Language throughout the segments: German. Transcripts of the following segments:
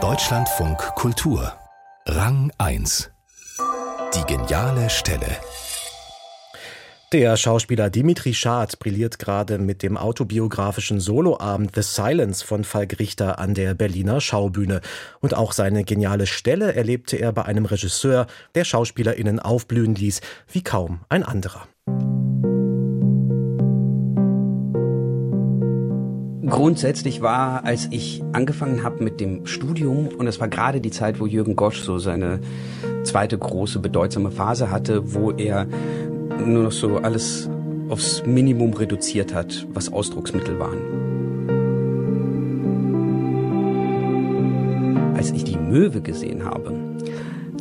Deutschlandfunk Kultur Rang 1 Die geniale Stelle der Schauspieler Dimitri Schad brilliert gerade mit dem autobiografischen Soloabend The Silence von Falk Richter an der Berliner Schaubühne. Und auch seine geniale Stelle erlebte er bei einem Regisseur, der SchauspielerInnen aufblühen ließ, wie kaum ein anderer. Grundsätzlich war, als ich angefangen habe mit dem Studium, und es war gerade die Zeit, wo Jürgen Gosch so seine zweite große bedeutsame Phase hatte, wo er nur noch so alles aufs Minimum reduziert hat, was Ausdrucksmittel waren. Als ich die Möwe gesehen habe,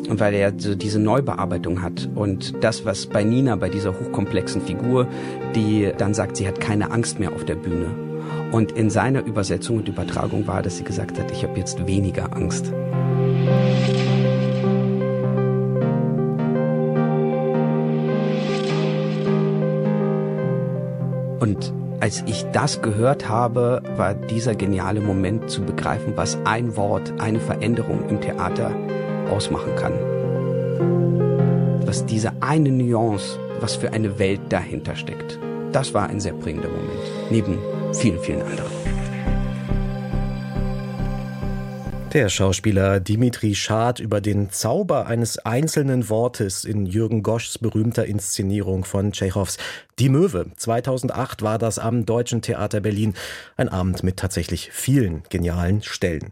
und weil er so diese Neubearbeitung hat und das, was bei Nina, bei dieser hochkomplexen Figur, die dann sagt, sie hat keine Angst mehr auf der Bühne. Und in seiner Übersetzung und Übertragung war, dass sie gesagt hat, ich habe jetzt weniger Angst. Und als ich das gehört habe, war dieser geniale Moment zu begreifen, was ein Wort, eine Veränderung im Theater ausmachen kann. Was diese eine Nuance, was für eine Welt dahinter steckt. Das war ein sehr prägender Moment, neben vielen, vielen anderen. Der Schauspieler Dimitri Schad über den Zauber eines einzelnen Wortes in Jürgen Goschs berühmter Inszenierung von Tschechows Die Möwe. 2008 war das am Deutschen Theater Berlin. Ein Abend mit tatsächlich vielen genialen Stellen.